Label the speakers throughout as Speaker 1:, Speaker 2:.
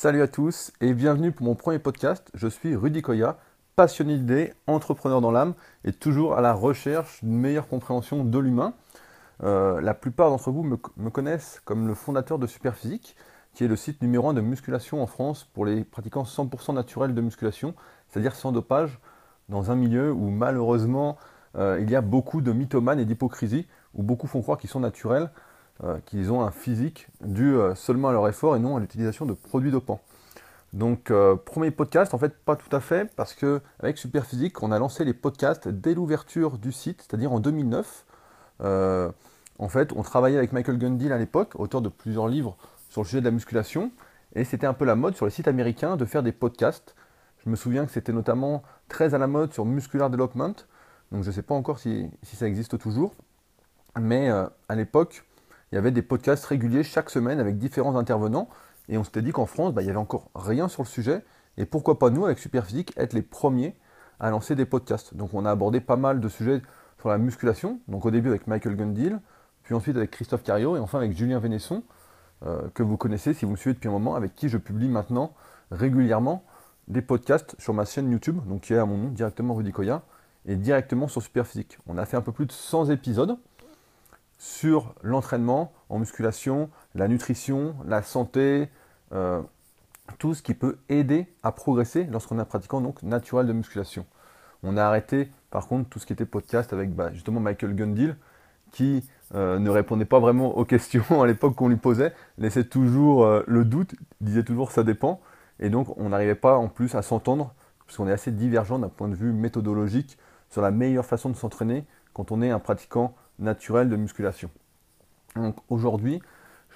Speaker 1: Salut à tous et bienvenue pour mon premier podcast. Je suis Rudy Koya, passionné d'idées, entrepreneur dans l'âme et toujours à la recherche d'une meilleure compréhension de l'humain. Euh, la plupart d'entre vous me, connaissent comme le fondateur de Superphysique, qui est le site numéro 1 de musculation en France pour les pratiquants 100% naturels de musculation, c'est-à-dire sans dopage, dans un milieu où malheureusement euh, il y a beaucoup de mythomanes et d'hypocrisie, où beaucoup font croire qu'ils sont naturels, qu'ils ont un physique dû seulement à leur effort et non à l'utilisation de produits dopants. Donc premier podcast, en fait pas tout à fait, parce que avec Superphysique, on a lancé les podcasts dès l'ouverture du site, c'est-à-dire en 2009. En fait, on travaillait avec Michael Gundil à l'époque, auteur de plusieurs livres sur le sujet de la musculation, et c'était un peu la mode sur les sites américains de faire des podcasts. Je me souviens que c'était notamment très à la mode sur Muscular Development, donc je ne sais pas encore si, ça existe toujours, mais euh, à l'époque, il y avait des podcasts réguliers chaque semaine avec différents intervenants, et on s'était dit qu'en France, bah, il n'y avait encore rien sur le sujet, et pourquoi pas nous, avec Superphysique, être les premiers à lancer des podcasts. Donc on a abordé pas mal de sujets sur la musculation, donc au début avec Michael Gundil, puis ensuite avec Christophe Cario et enfin avec Julien Vénesson, euh, que vous connaissez si vous me suivez depuis un moment, avec qui je publie maintenant régulièrement des podcasts sur ma chaîne YouTube, donc qui est à mon nom directement Rudy Koya, et directement sur Superphysique. On a fait un peu plus de 100 épisodes sur l'entraînement en musculation, la nutrition, la santé, euh, tout ce qui peut aider à progresser lorsqu'on est un pratiquant donc naturel de musculation. On a arrêté par contre tout ce qui était podcast avec bah, justement Michael Gundil, qui euh, ne répondait pas vraiment aux questions à l'époque qu'on lui posait, laissait toujours euh, le doute, disait toujours ça dépend, et donc on n'arrivait pas en plus à s'entendre, puisqu'on est assez divergent d'un point de vue méthodologique sur la meilleure façon de s'entraîner quand on est un pratiquant naturel de musculation. Donc aujourd'hui,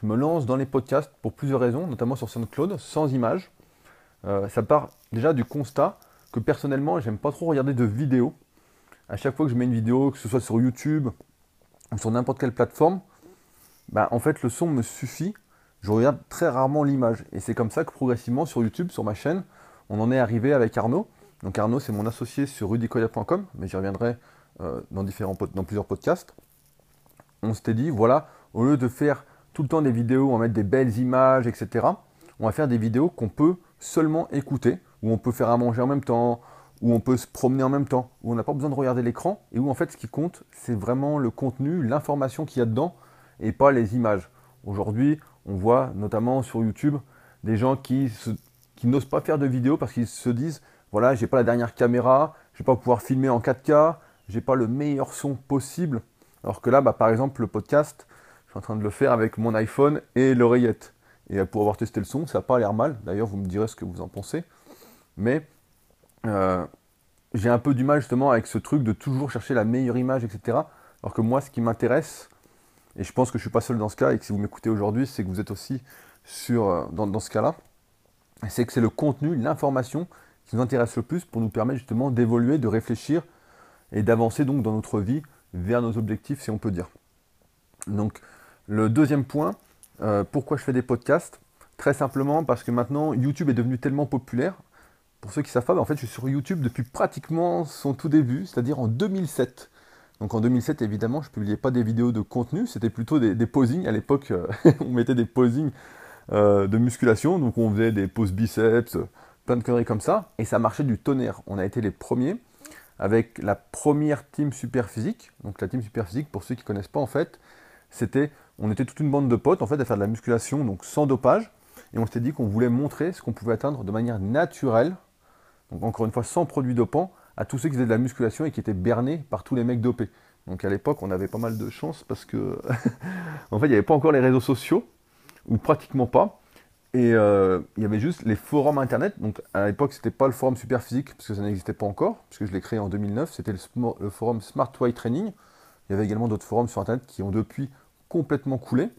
Speaker 1: je me lance dans les podcasts pour plusieurs raisons, notamment sur SoundCloud, sans image. Euh, ça part déjà du constat que personnellement, j'aime pas trop regarder de vidéos. À chaque fois que je mets une vidéo, que ce soit sur YouTube sur n'importe quelle plateforme, bah, en fait le son me suffit. Je regarde très rarement l'image. Et c'est comme ça que progressivement sur YouTube, sur ma chaîne, on en est arrivé avec Arnaud. Donc Arnaud, c'est mon associé sur rudicoya.com, mais j'y reviendrai euh, dans, différents, dans plusieurs podcasts. On s'était dit, voilà, au lieu de faire tout le temps des vidéos, on va mettre des belles images, etc., on va faire des vidéos qu'on peut seulement écouter, où on peut faire à manger en même temps, où on peut se promener en même temps, où on n'a pas besoin de regarder l'écran, et où en fait ce qui compte, c'est vraiment le contenu, l'information qu'il y a dedans, et pas les images. Aujourd'hui, on voit notamment sur YouTube des gens qui, n'osent pas faire de vidéos parce qu'ils se disent, voilà, j'ai pas la dernière caméra, je vais pas pouvoir filmer en 4K, j'ai pas le meilleur son possible. Alors que là, bah, par exemple, le podcast, je suis en train de le faire avec mon iPhone et l'oreillette. Et pour avoir testé le son, ça n'a pas l'air mal. D'ailleurs, vous me direz ce que vous en pensez. Mais euh, j'ai un peu du mal justement avec ce truc de toujours chercher la meilleure image, etc. Alors que moi, ce qui m'intéresse, et je pense que je ne suis pas seul dans ce cas, et que si vous m'écoutez aujourd'hui, c'est que vous êtes aussi euh, dans, ce cas-là, c'est que c'est le contenu, l'information qui nous intéresse le plus pour nous permettre justement d'évoluer, de réfléchir et d'avancer donc dans notre vie vers nos objectifs, si on peut dire. Donc, le deuxième point, euh, pourquoi je fais des podcasts? Très simplement parce que maintenant, YouTube est devenu tellement populaire pour ceux qui savent pas, en fait, je suis sur YouTube depuis pratiquement son tout début, c'est-à-dire en 2007. Donc en 2007, évidemment, je ne publiais pas des vidéos de contenu, c'était plutôt des, des posings. À l'époque, euh, on mettait des posings euh, de musculation, donc on faisait des poses biceps, plein de conneries comme ça, et ça marchait du tonnerre. On a été les premiers avec la première team super physique. Donc la team super physique, pour ceux qui ne connaissent pas, en fait, c'était, on était toute une bande de potes en fait à faire de la musculation, donc sans dopage, et on s'était dit qu'on voulait montrer ce qu'on pouvait atteindre de manière naturelle donc encore une fois sans produits dopants, à tous ceux qui faisaient de la musculation et qui étaient bernés par tous les mecs dopés. Donc à l'époque, on avait pas mal de chance parce que, en fait, il n'y avait pas encore les réseaux sociaux, ou pratiquement pas. Et euh, il y avait juste les forums internet. Donc à l'époque, c'était pas le forum Superphysique, parce que ça n'existait pas encore, puisque je l'ai créé en 2009. C'était le, forum Smart Way Training. Il y avait également d'autres forums sur internet qui ont depuis complètement coulé.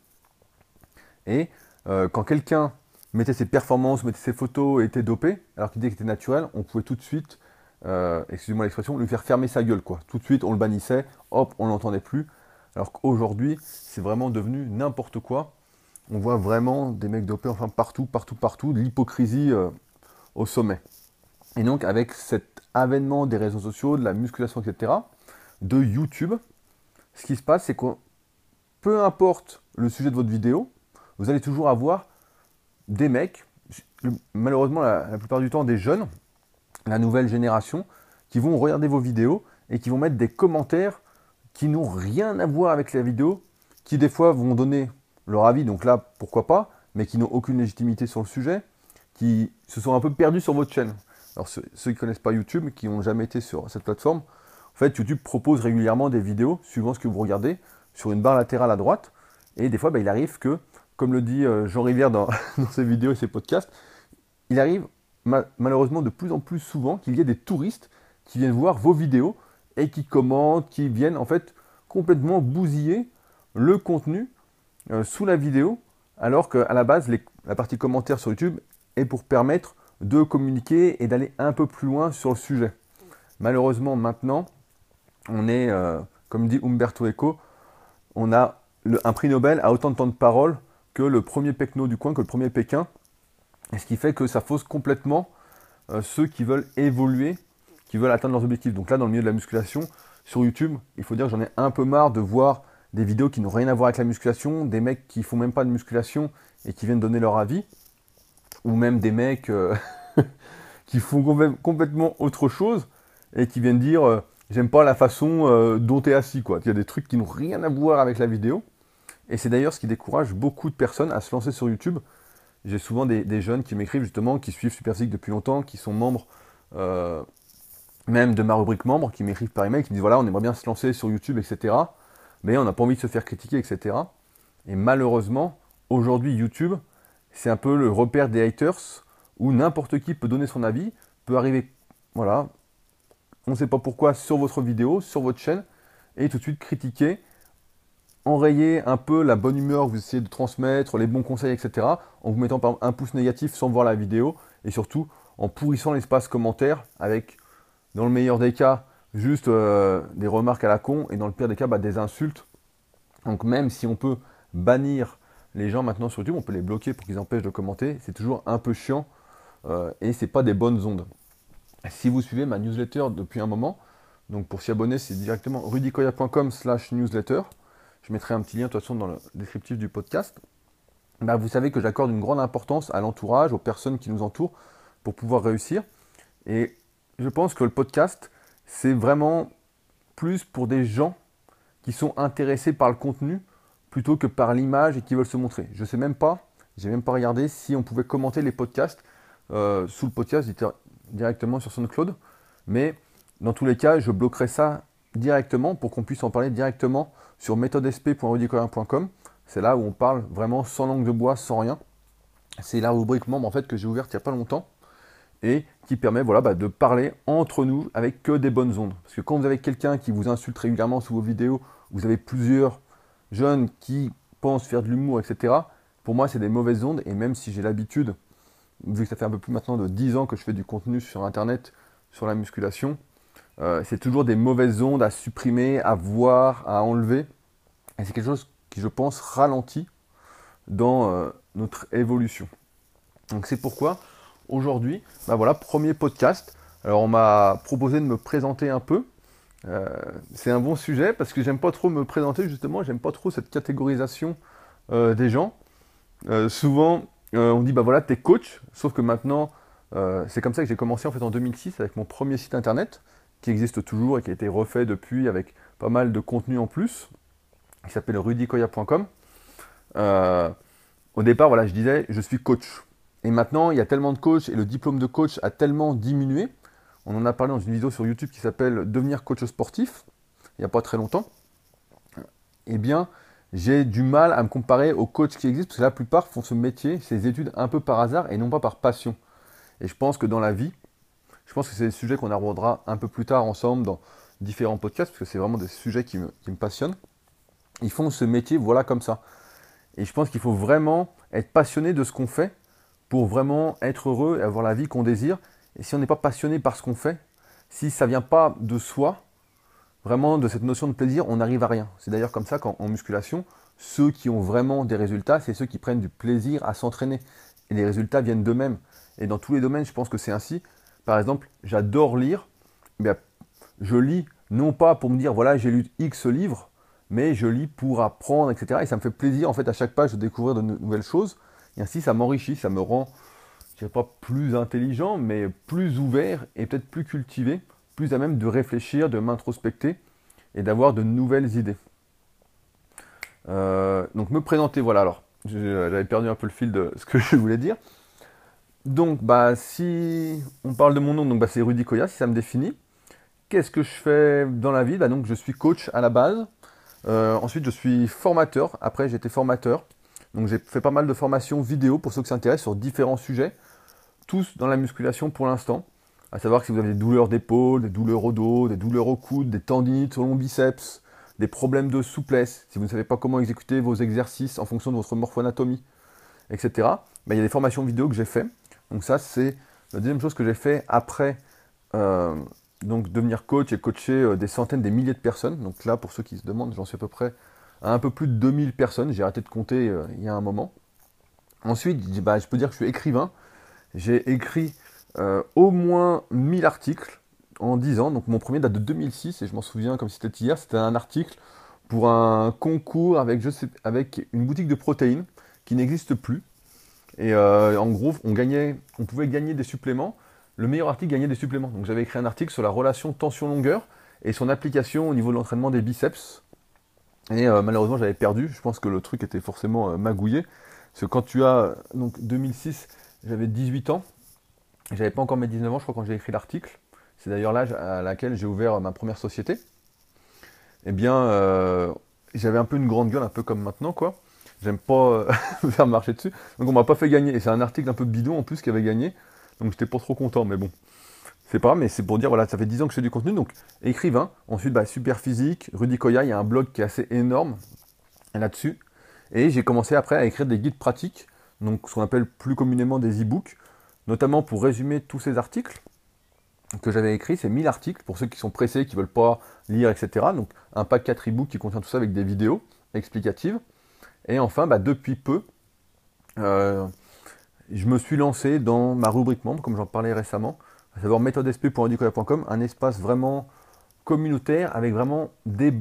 Speaker 1: Et euh, quand quelqu'un mettait ses performances, mettait ses photos et était dopé, alors qu'il disait qu'il était naturel, on pouvait tout de suite, euh, excusez-moi l'expression, lui faire fermer sa gueule. quoi. Tout de suite, on le bannissait, hop, on l'entendait plus. Alors qu'aujourd'hui, c'est vraiment devenu n'importe quoi. On voit vraiment des mecs dopés, enfin partout, partout, partout, de l'hypocrisie euh, au sommet. Et donc, avec cet avènement des réseaux sociaux, de la musculation, etc., de YouTube, ce qui se passe, c'est que peu importe le sujet de votre vidéo, vous allez toujours avoir des mecs malheureusement la, plupart du temps des jeunes, la nouvelle génération, qui vont regarder vos vidéos et qui vont mettre des commentaires qui n'ont rien à voir avec la vidéo, qui des fois vont donner leur avis, donc là pourquoi pas, mais qui n'ont aucune légitimité sur le sujet, qui se sont un peu perdus sur votre chaîne. Alors ceux, qui ne connaissent pas YouTube, qui n'ont jamais été sur cette plateforme, en fait YouTube propose régulièrement des vidéos, suivant ce que vous regardez, sur une barre latérale à droite, et des fois bah, il arrive que, comme le dit euh, Jean Rivière dans, ses vidéos et ses podcasts, il arrive malheureusement de plus en plus souvent qu'il y ait des touristes qui viennent voir vos vidéos et qui commentent, qui viennent en fait complètement bousiller le contenu euh, sous la vidéo, alors qu'à la base, la partie commentaires sur YouTube est pour permettre de communiquer et d'aller un peu plus loin sur le sujet. Malheureusement, maintenant, on est, euh, comme dit Umberto Eco, on a un prix Nobel à autant de temps de parole que le premier Pecno du coin, que le premier Pékin, et ce qui fait que ça fausse complètement euh, ceux qui veulent évoluer, qui veulent atteindre leurs objectifs. Donc là, dans le milieu de la musculation, sur YouTube, il faut dire j'en ai un peu marre de voir des vidéos qui n'ont rien à voir avec la musculation, des mecs qui font même pas de musculation et qui viennent donner leur avis, ou même des mecs euh, qui font complètement autre chose et qui viennent dire euh, j'aime pas la façon euh, dont tu assis quoi. Il y a des trucs qui n'ont rien à voir avec la vidéo. Et c'est d'ailleurs ce qui décourage beaucoup de personnes à se lancer sur YouTube. J'ai souvent des, jeunes qui m'écrivent justement, qui suivent Super depuis longtemps, qui sont membres même de ma rubrique membres, qui m'écrivent par email, qui me disent voilà, on aimerait bien se lancer sur YouTube, etc mais on n'a pas envie de se faire critiquer, etc. Et malheureusement, aujourd'hui, YouTube, c'est un peu le repère des haters où n'importe qui peut donner son avis, peut arriver, voilà, on ne sait pas pourquoi, sur votre vidéo, sur votre chaîne, et tout de suite critiquer, enrayer un peu la bonne humeur que vous essayez de transmettre, les bons conseils, etc., en vous mettant un pouce négatif sans voir la vidéo, et surtout en pourrissant l'espace commentaire avec, dans le meilleur des cas, juste euh, des remarques à la con et dans le pire des cas bah, des insultes. Donc même si on peut bannir les gens maintenant sur YouTube, on peut les bloquer pour qu'ils empêchent de commenter, c'est toujours un peu chiant euh, et c'est pas des bonnes ondes. Si vous suivez ma newsletter depuis un moment, donc pour s'y abonner, c'est directement rudicoya.com slash newsletter. Je mettrai un petit lien de toute façon dans le descriptif du podcast. Bah, vous savez que j'accorde une grande importance à l'entourage, aux personnes qui nous entourent pour pouvoir réussir. Et je pense que le podcast, c'est vraiment plus pour des gens qui sont intéressés par le contenu plutôt que par l'image et qui veulent se montrer. Je ne sais même pas, j'ai même pas regardé si on pouvait commenter les podcasts euh, sous le podcast directement sur SoundCloud, mais dans tous les cas, je bloquerai ça directement pour qu'on puisse en parler directement sur méthodesp.rudicorin.com. C'est là où on parle vraiment sans langue de bois, sans rien. C'est la rubrique membre en fait que j'ai ouverte il n'y a pas longtemps et qui permet voilà, bah, de parler entre nous avec que des bonnes ondes. Parce que quand vous avez quelqu'un qui vous insulte régulièrement sous vos vidéos, vous avez plusieurs jeunes qui pensent faire de l'humour, etc., pour moi, c'est des mauvaises ondes. Et même si j'ai l'habitude, vu que ça fait un peu plus maintenant de 10 ans que je fais du contenu sur Internet, sur la musculation, euh, c'est toujours des mauvaises ondes à supprimer, à voir, à enlever. Et c'est quelque chose qui, je pense, ralentit dans euh, notre évolution. Donc c'est pourquoi aujourd'hui, bah voilà, premier podcast. Alors on m'a proposé de me présenter un peu. Euh, c'est un bon sujet parce que j'aime pas trop me présenter justement, j'aime pas trop cette catégorisation euh, des gens. Euh, souvent on dit bah voilà t'es coach, sauf que maintenant c'est comme ça que j'ai commencé en fait en 2006 avec mon premier site internet qui existe toujours et qui a été refait depuis avec pas mal de contenu en plus, qui s'appelle rudicoya.com. au départ voilà je disais je suis coach. Et maintenant, il y a tellement de coachs et le diplôme de coach a tellement diminué. On en a parlé dans une vidéo sur YouTube qui s'appelle Devenir coach sportif, il n'y a pas très longtemps. Eh bien, j'ai du mal à me comparer aux coachs qui existent parce que la plupart font ce métier, ces études un peu par hasard et non pas par passion. Et je pense que dans la vie, je pense que c'est des sujets qu'on abordera un peu plus tard ensemble dans différents podcasts parce que c'est vraiment des sujets qui me, qui me passionnent. Ils font ce métier, voilà comme ça. Et je pense qu'il faut vraiment être passionné de ce qu'on fait pour vraiment être heureux et avoir la vie qu'on désire. Et si on n'est pas passionné par ce qu'on fait, si ça vient pas de soi, vraiment de cette notion de plaisir, on n'arrive à rien. C'est d'ailleurs comme ça qu'en musculation, ceux qui ont vraiment des résultats, c'est ceux qui prennent du plaisir à s'entraîner. Et les résultats viennent d'eux-mêmes. Et dans tous les domaines, je pense que c'est ainsi. Par exemple, j'adore lire. Mais je lis non pas pour me dire, voilà, j'ai lu X livres, mais je lis pour apprendre, etc. Et ça me fait plaisir, en fait, à chaque page de découvrir de nouvelles choses. Et ainsi, ça m'enrichit, ça me rend je pas plus intelligent, mais plus ouvert et peut-être plus cultivé, plus à même de réfléchir, de m'introspecter et d'avoir de nouvelles idées. Euh, donc me présenter, voilà alors, j'avais perdu un peu le fil de ce que je voulais dire. Donc bah si on parle de mon nom, donc bah, c'est Rudy Koya, si ça me définit. Qu'est-ce que je fais dans la vie? Bah, Donc je suis coach à la base. Euh, ensuite je suis formateur. Après j'étais formateur. Donc j'ai fait pas mal de formations vidéo pour ceux qui s'intéressent sur différents sujets. Tous dans la musculation pour l'instant. À savoir que si vous avez des douleurs d'épaule, des douleurs au dos, des douleurs au coude, des tendinites au long biceps, des problèmes de souplesse, si vous ne savez pas comment exécuter vos exercices en fonction de votre morphoanatomie, etc. Bah, il y a des formations vidéo que j'ai fait. Donc ça c'est la deuxième chose que j'ai fait après euh, devenir coach et coacher euh, des centaines, des milliers de personnes. Donc là, pour ceux qui se demandent, j'en suis à peu près un peu plus de 2000 personnes. J'ai arrêté de compter euh, il y a un moment. Ensuite, bah, je peux dire que je suis écrivain. J'ai écrit euh, au moins 1000 articles en 10 ans. Donc mon premier date de 2006 et je m'en souviens comme si c'était hier. C'était un article pour un concours avec, une boutique de protéines qui n'existe plus. Et en gros, on, on pouvait gagner des suppléments le meilleur article gagnait des suppléments. Donc j'avais écrit un article sur la relation tension-longueur et son application au niveau de l'entraînement des biceps. Et euh, malheureusement j'avais perdu. Je pense que le truc était forcément euh, magouillé. Parce que quand tu as donc 2006, j'avais 18 ans. J'avais pas encore mes 19 ans, je crois, quand j'ai écrit l'article. C'est d'ailleurs l'âge à laquelle j'ai ouvert ma première société. Eh bien, euh, j'avais un peu une grande gueule, un peu comme maintenant, quoi. J'aime pas faire marcher dessus. Donc on m'a pas fait gagner. Et c'est un article un peu bidon en plus qui avait gagné. Donc j'étais pas trop content, mais bon. C'est pas, mais c'est pour dire, voilà, ça fait 10 ans que je fais du contenu, donc écrivain. Ensuite, bah, super physique, Rudy Koya, il y a un blog qui est assez énorme là-dessus. Et j'ai commencé après à écrire des guides pratiques, donc ce qu'on appelle plus communément des e-books, notamment pour résumer tous ces articles que j'avais écrits. C'est 1000 articles pour ceux qui sont pressés, qui veulent pas lire, etc. Donc un pack 4 e-books qui contient tout ça avec des vidéos explicatives. Et enfin, bah, depuis peu, euh, je me suis lancé dans ma rubrique membre, comme j'en parlais récemment, à savoir méthodesp.indicoya.com, un espace vraiment communautaire avec vraiment des,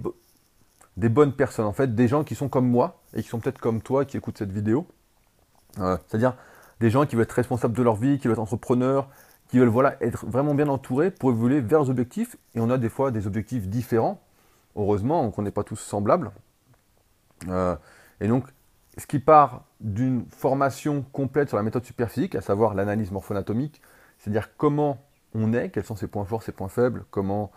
Speaker 1: des bonnes personnes, en fait, des gens qui sont comme moi et qui sont peut-être comme toi qui écoutent cette vidéo. C'est-à-dire des gens qui veulent être responsables de leur vie, qui veulent être entrepreneurs, qui veulent voilà, être vraiment bien entourés pour évoluer vers leurs objectifs. Et on a des fois des objectifs différents, heureusement, qu'on n'est pas tous semblables. Euh, et donc, ce qui part d'une formation complète sur la méthode superphysique, à savoir l'analyse morpho-anatomique, c'est-à-dire comment on est, quels sont ses points forts, ses points faibles, comment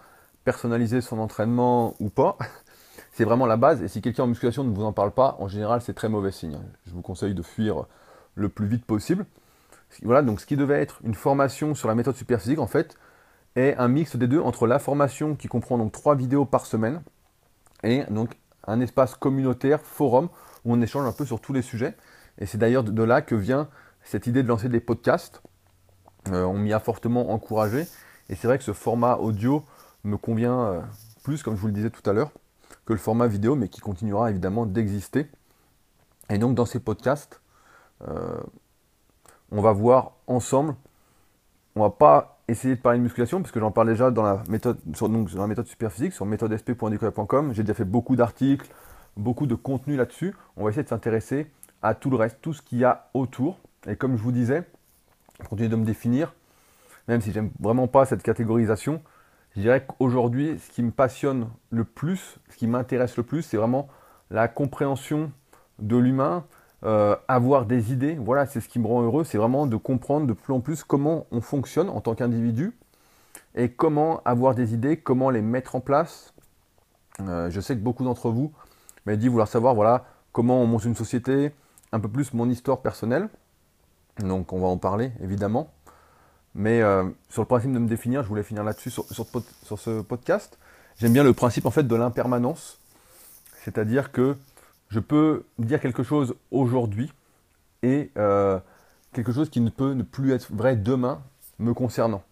Speaker 1: personnaliser son entraînement ou pas. C'est vraiment la base, et si quelqu'un en musculation ne vous en parle pas, en général, c'est très mauvais signe. Je vous conseille de fuir le plus vite possible. Voilà, donc ce qui devait être une formation sur la méthode superphysique, en fait, est un mix des deux entre la formation qui comprend donc trois vidéos par semaine et donc un espace communautaire, forum, où on échange un peu sur tous les sujets. Et c'est d'ailleurs de là que vient cette idée de lancer des podcasts. On m'y a fortement encouragé. Et c'est vrai que ce format audio me convient euh, plus, comme je vous le disais tout à l'heure, que le format vidéo, mais qui continuera évidemment d'exister. Et donc dans ces podcasts, euh, on va voir ensemble, on va pas essayer de parler de musculation, parce que j'en parle déjà dans la méthode, sur, donc, dans la méthode superphysique, sur méthodesp.com. J'ai déjà fait beaucoup d'articles, beaucoup de contenu là-dessus. On va essayer de s'intéresser à tout le reste, tout ce qu'il y a autour. Et comme je vous disais, je continue de me définir, même si j'aime vraiment pas cette catégorisation, je dirais qu'aujourd'hui, ce qui me passionne le plus, ce qui m'intéresse le plus, c'est vraiment la compréhension de l'humain, euh, avoir des idées. Voilà, c'est ce qui me rend heureux, c'est vraiment de comprendre de plus en plus comment on fonctionne en tant qu'individu et comment avoir des idées, comment les mettre en place. Euh, je sais que beaucoup d'entre vous m'ont dit vouloir savoir voilà, comment on monte une société, un peu plus mon histoire personnelle. Donc on va en parler évidemment. Mais euh, sur le principe de me définir, je voulais finir là-dessus sur, ce podcast. J'aime bien le principe en fait de l'impermanence. C'est-à-dire que je peux dire quelque chose aujourd'hui et euh, quelque chose qui ne peut plus être vrai demain me concernant.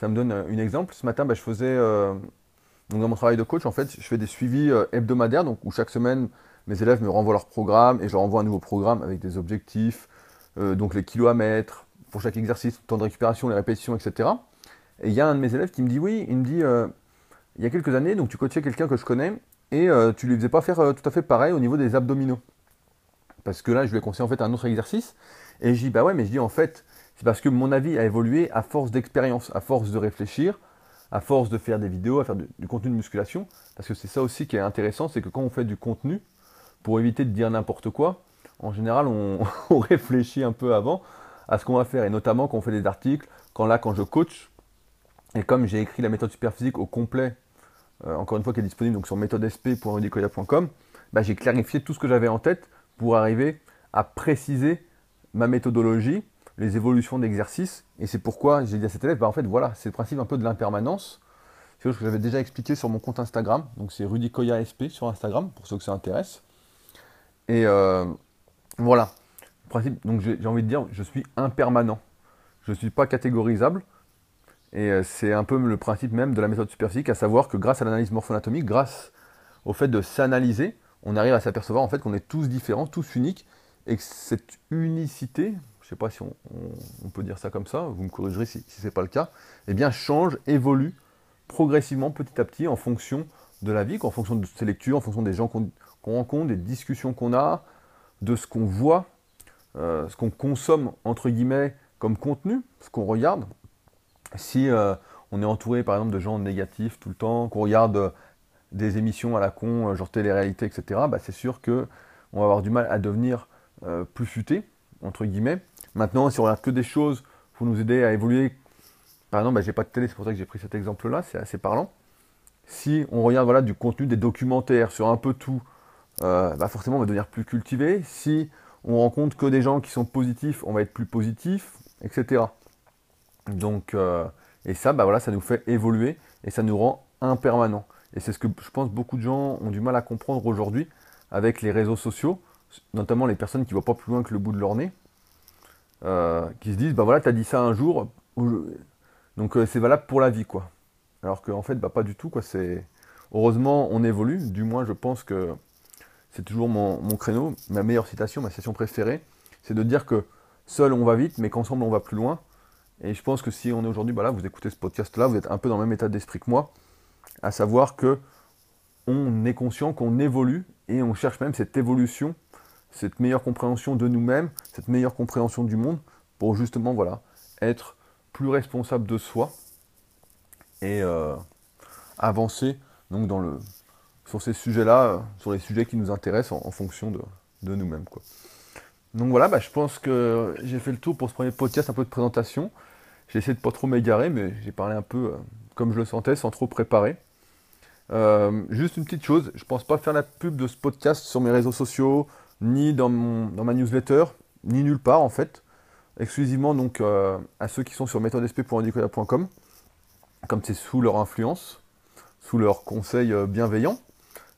Speaker 1: Ça me donne un exemple. Ce matin, bah, je faisais, euh, dans mon travail de coach, en fait, je fais des suivis hebdomadaires, donc où chaque semaine, mes élèves me renvoient leur programme et je leur envoie un nouveau programme avec des objectifs, euh, donc les mettre pour chaque exercice, temps de récupération, les répétitions, etc. Et il y a un de mes élèves qui me dit oui, il me dit euh, il y a quelques années, donc tu coachais quelqu'un que je connais et euh, tu lui faisais pas faire tout à fait pareil au niveau des abdominaux. Parce que là, je lui ai conseillé en fait un autre exercice et je dis bah ouais, mais je dis en fait, C'est parce que mon avis a évolué à force d'expérience, à force de réfléchir, à force de faire des vidéos, à faire du, contenu de musculation. Parce que c'est ça aussi qui est intéressant, c'est que quand on fait du contenu, pour éviter de dire n'importe quoi, en général, on, réfléchit un peu avant à ce qu'on va faire. Et notamment quand on fait des articles, quand là, quand je coach, et comme j'ai écrit la méthode superphysique au complet, euh, encore une fois, qui est disponible donc sur méthodesp.rudicoya.com, bah, j'ai clarifié tout ce que j'avais en tête pour arriver à préciser ma méthodologie, les évolutions d'exercice. Et c'est pourquoi j'ai dit à cet élève, bah, en fait, voilà, c'est le principe un peu de l'impermanence. C'est chose que j'avais déjà expliqué sur mon compte Instagram. Donc c'est RudiCoyaSP sur Instagram, pour ceux que ça intéresse. Et euh, voilà. Principe, donc j'ai envie de dire, je suis impermanent. Je ne suis pas catégorisable. Et euh, c'est un peu le principe même de la méthode superphysique, à savoir que grâce à l'analyse morpho-anatomique, grâce au fait de s'analyser, on arrive à s'apercevoir en fait qu'on est tous différents, tous uniques, et que cette unicité, je ne sais pas si on, peut dire ça comme ça, vous me corrigerez si, ce n'est pas le cas, eh bien change, évolue progressivement, petit à petit, en fonction de la vie, en fonction de ses lectures, en fonction des gens qu'on rencontre, des discussions qu'on a, de ce qu'on voit, euh, ce qu'on consomme entre guillemets comme contenu, ce qu'on regarde. Si euh, on est entouré par exemple de gens négatifs tout le temps, qu'on regarde euh, des émissions à la con, genre télé-réalité, etc., bah, c'est sûr qu'on va avoir du mal à devenir plus futé, entre guillemets. Maintenant, si on regarde que des choses pour nous aider à évoluer, par exemple, bah, j'ai pas de télé, c'est pour ça que j'ai pris cet exemple-là, c'est assez parlant. Si on regarde voilà, du contenu, des documentaires sur un peu tout, euh, bah forcément on va devenir plus cultivé. Si on rencontre que des gens qui sont positifs, on va être plus positif, etc. Donc, euh, et ça, bah voilà, ça nous fait évoluer et ça nous rend impermanent. Et c'est ce que je pense beaucoup de gens ont du mal à comprendre aujourd'hui avec les réseaux sociaux, notamment les personnes qui ne voient pas plus loin que le bout de leur nez, euh, qui se disent, bah voilà, tu as dit ça un jour, donc c'est valable pour la vie, quoi. Alors qu'en fait, bah, pas du tout, quoi. Heureusement on évolue. Du moins, je pense que c'est toujours mon, créneau, ma meilleure citation, ma citation préférée, c'est de dire que seul on va vite, mais qu'ensemble on va plus loin. Et je pense que si on est aujourd'hui, bah vous écoutez ce podcast-là, vous êtes un peu dans le même état d'esprit que moi, à savoir que on est conscient qu'on évolue et on cherche même cette évolution, cette meilleure compréhension de nous-mêmes, cette meilleure compréhension du monde, pour justement voilà être plus responsable de soi et euh, avancer donc dans le sur ces sujets-là, euh, sur les sujets qui nous intéressent en, fonction de, nous-mêmes. Donc voilà, bah, je pense que j'ai fait le tour pour ce premier podcast, un peu de présentation. J'ai essayé de pas trop m'égarer, mais j'ai parlé un peu euh, comme je le sentais, sans trop préparer. Euh, juste une petite chose, je ne pense pas faire la pub de ce podcast sur mes réseaux sociaux, ni dans, ma newsletter, ni nulle part en fait. Exclusivement à ceux qui sont sur méthodesp.indicola.com, comme c'est sous leur influence, sous leur conseil bienveillant.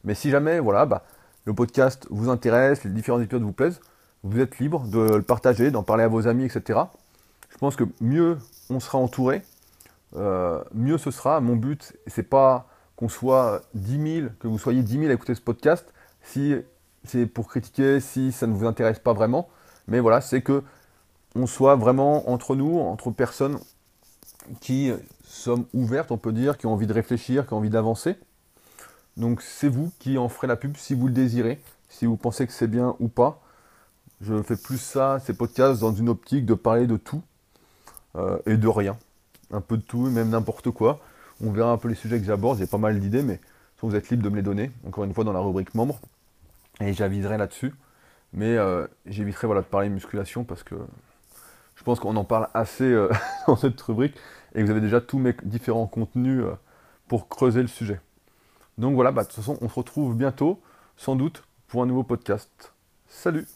Speaker 1: Mais si jamais, voilà, bah, le podcast vous intéresse, les différents épisodes vous plaisent, vous êtes libre de le partager, d'en parler à vos amis, etc. Je pense que mieux on sera entouré, euh, mieux ce sera. Mon but, c'est pas qu'on soit 10 000, que vous soyez 10 000 à écouter ce podcast, si c'est pour critiquer, si ça ne vous intéresse pas vraiment. Mais voilà, c'est que on soit vraiment entre nous, entre personnes qui sommes ouvertes, on peut dire, qui ont envie de réfléchir, qui ont envie d'avancer. Donc c'est vous qui en ferez la pub si vous le désirez, si vous pensez que c'est bien ou pas. Je fais plus ça, ces podcasts, dans une optique de parler de tout euh, et de rien. Un peu de tout, même n'importe quoi. On verra un peu les sujets que j'aborde, j'ai pas mal d'idées, mais vous êtes libre de me les donner, encore une fois dans la rubrique membres, et j'aviserai là-dessus. Mais euh, j'éviterai voilà, de parler musculation parce que je pense qu'on en parle assez euh, dans cette rubrique et vous avez déjà tous mes différents contenus pour creuser le sujet. Donc voilà, bah, de toute façon, on se retrouve bientôt, sans doute, pour un nouveau podcast. Salut